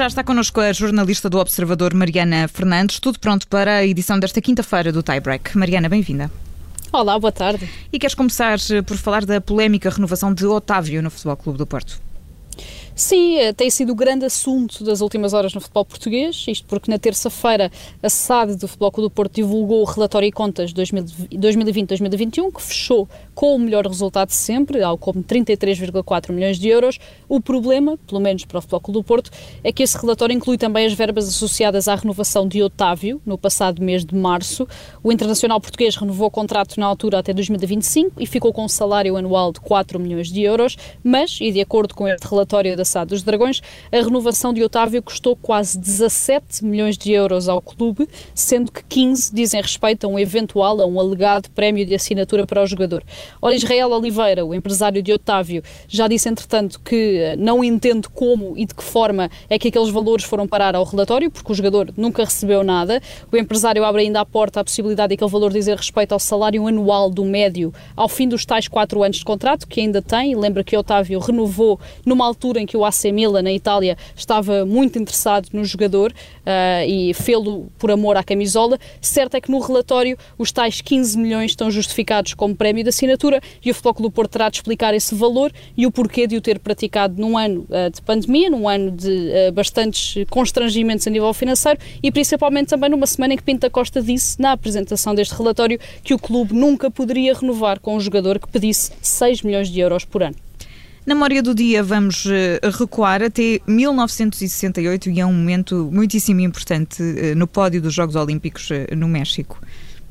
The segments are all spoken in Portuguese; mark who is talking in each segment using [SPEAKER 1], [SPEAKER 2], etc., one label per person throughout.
[SPEAKER 1] já está connosco a jornalista do Observador, Mariana Fernandes. Tudo pronto para a edição desta quinta-feira do Tiebreak. Mariana, bem-vinda.
[SPEAKER 2] Olá, boa tarde.
[SPEAKER 1] E queres começar por falar da polémica renovação de Otávio no Futebol Clube do Porto?
[SPEAKER 2] Sim, eh, tem sido o grande assunto das últimas horas no futebol português, isto porque na terça-feira a SAD do Futebol Clube do Porto divulgou o relatório e contas 2020-2021, que fechou com o melhor resultado de sempre, algo como 33,4 milhões de euros. O problema, pelo menos para o Futebol Clube do Porto, é que esse relatório inclui também as verbas associadas à renovação de Otávio, no passado mês de março. O Internacional Português renovou o contrato na altura até 2025 e ficou com um salário anual de 4 milhões de euros, mas, e de acordo com este relatório da SAD dos Dragões, a renovação de Otávio custou quase 17 milhões de euros ao clube, sendo que 15 dizem respeito a um eventual, a um alegado prémio de assinatura para o jogador. Ora, Israel Oliveira, o empresário de Otávio, já disse, entretanto, que eh, não entende como e de que forma é que aqueles valores foram parar ao relatório, porque o jogador nunca recebeu nada. O empresário abre ainda a porta à possibilidade de aquele valor dizer respeito ao salário anual do médio ao fim dos tais quatro anos de contrato, que ainda tem. Lembra que Otávio renovou numa altura em que o AC Milan, na Itália, estava muito interessado no jogador uh, e fê-lo por amor à camisola. Certo é que no relatório os tais 15 milhões estão justificados como prémio de assinatura e o Futebol Clube do Porto terá de explicar esse valor e o porquê de o ter praticado num ano uh, de pandemia, num ano de uh, bastantes constrangimentos a nível financeiro e principalmente também numa semana em que Pinta Costa disse na apresentação deste relatório que o clube nunca poderia renovar com um jogador que pedisse 6 milhões de euros por ano.
[SPEAKER 1] Na memória do dia vamos eh, recuar até 1968 e é um momento muitíssimo importante eh, no pódio dos Jogos Olímpicos eh, no México.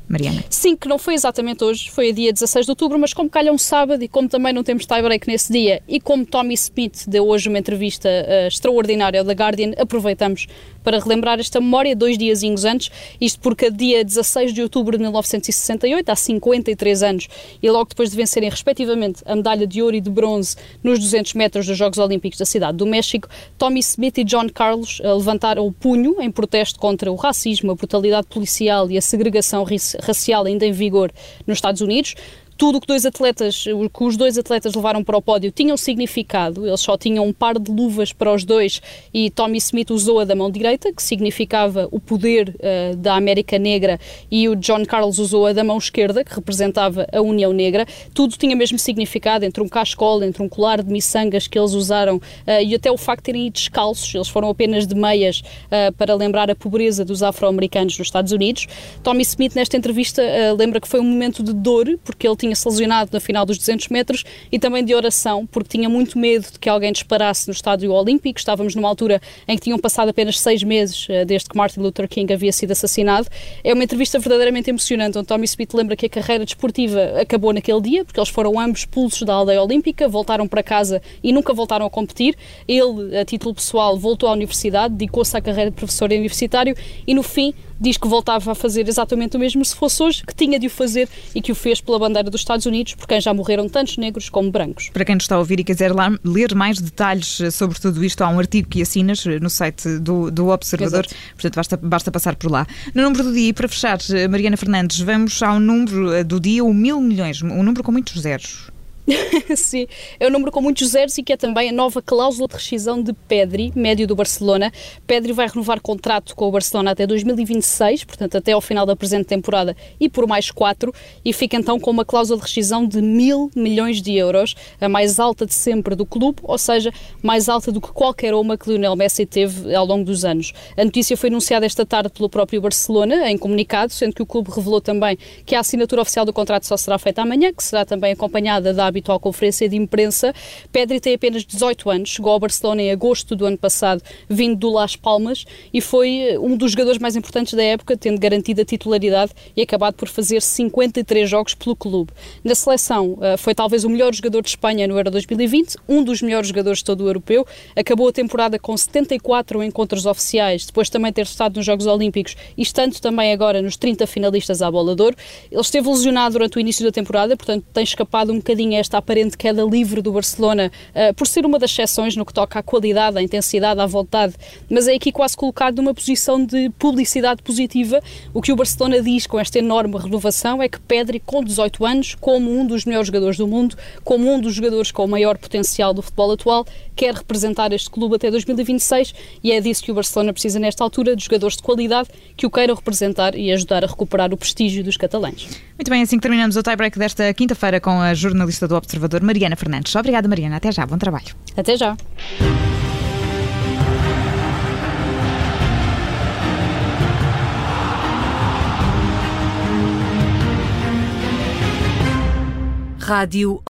[SPEAKER 1] Mariana.
[SPEAKER 2] Sim, que não foi exatamente hoje, foi a dia 16 de outubro, mas como calha um sábado e como também não temos tie-break nesse dia e como Tommy Smith deu hoje uma entrevista uh, extraordinária ao The Guardian, aproveitamos para relembrar esta memória dois diazinhos antes, isto porque dia 16 de outubro de 1968, há 53 anos, e logo depois de vencerem respectivamente a medalha de ouro e de bronze nos 200 metros dos Jogos Olímpicos da cidade do México, Tommy Smith e John Carlos uh, levantaram o punho em protesto contra o racismo, a brutalidade policial e a segregação racial ainda em vigor nos Estados Unidos tudo o que dois atletas, que os dois atletas levaram para o pódio tinham significado, eles só tinham um par de luvas para os dois e Tommy Smith usou a da mão direita, que significava o poder uh, da América Negra, e o John Carlos usou a da mão esquerda, que representava a União Negra. Tudo tinha mesmo significado, entre um cascol, entre um colar de miçangas que eles usaram uh, e até o facto de terem ido descalços, eles foram apenas de meias uh, para lembrar a pobreza dos afro-americanos nos Estados Unidos. Tommy Smith, nesta entrevista, lembra que foi um momento de dor, porque ele tinha tinha-se lesionado na final dos 200 metros e também de oração, porque tinha muito medo de que alguém disparasse no estádio olímpico. Estávamos numa altura em que tinham passado apenas seis meses uh, desde que Martin Luther King havia sido assassinado. É uma entrevista verdadeiramente emocionante, onde Tommy Smith lembra que a carreira desportiva acabou naquele dia, porque eles foram ambos expulsos da aldeia olímpica, voltaram para casa e nunca voltaram a competir. Ele, a título pessoal, voltou à universidade, dedicou-se à carreira de professor universitário e, no fim, diz que voltava a fazer exatamente o mesmo se fosse hoje, que tinha de o fazer e que o fez pela bandeira dos Estados Unidos, por quem já morreram tantos negros como brancos.
[SPEAKER 1] Para quem nos está a ouvir e quiser lá, ler mais detalhes sobre tudo isto, há um artigo que assinas no site do, do Observador, Exato. portanto basta, basta passar por lá. No número do dia, e para fechar, Mariana Fernandes, vamos ao número do dia, o mil milhões, um número com muitos zeros.
[SPEAKER 2] Sim, é um número com muitos zeros e que é também a nova cláusula de rescisão de Pedri, médio do Barcelona. Pedri vai renovar contrato com o Barcelona até 2026, portanto até ao final da presente temporada e por mais quatro, e fica então com uma cláusula de rescisão de mil milhões de euros, a mais alta de sempre do clube, ou seja, mais alta do que qualquer uma que Lionel Messi teve ao longo dos anos. A notícia foi anunciada esta tarde pelo próprio Barcelona, em comunicado, sendo que o clube revelou também que a assinatura oficial do contrato só será feita amanhã, que será também acompanhada da habitual conferência de imprensa. Pedri tem apenas 18 anos, chegou ao Barcelona em agosto do ano passado, vindo do Las Palmas e foi eh, um dos jogadores mais importantes da época, tendo garantido a titularidade e acabado por fazer 53 jogos pelo clube. Na seleção, eh, foi talvez o melhor jogador de Espanha no Euro 2020, um dos melhores jogadores de todo o europeu. Acabou a temporada com 74 encontros oficiais, depois também ter estado nos Jogos Olímpicos e estando também agora nos 30 finalistas à bola de ouro. Ele esteve lesionado durante o início da temporada, portanto tem escapado um bocadinho a esta aparente queda livre do Barcelona, uh, por ser uma das exceções no que toca à qualidade, à intensidade, à vontade, mas é aqui quase colocado numa posição de publicidade positiva. O que o Barcelona diz com esta enorme renovação é que Pedri, com 18 anos, como um dos melhores jogadores do mundo, como um dos jogadores com o maior potencial do futebol atual, quer representar este clube até 2026 e é disso que o Barcelona precisa nesta altura, de jogadores de qualidade que o queiram representar e ajudar a recuperar o prestígio dos catalães.
[SPEAKER 1] Muito bem, assim que terminamos o tie-break desta quinta-feira com a jornalista do Observador, Mariana Fernandes. Obrigada, Mariana. Até já. Bom trabalho.
[SPEAKER 2] Até já.
[SPEAKER 3] Rádio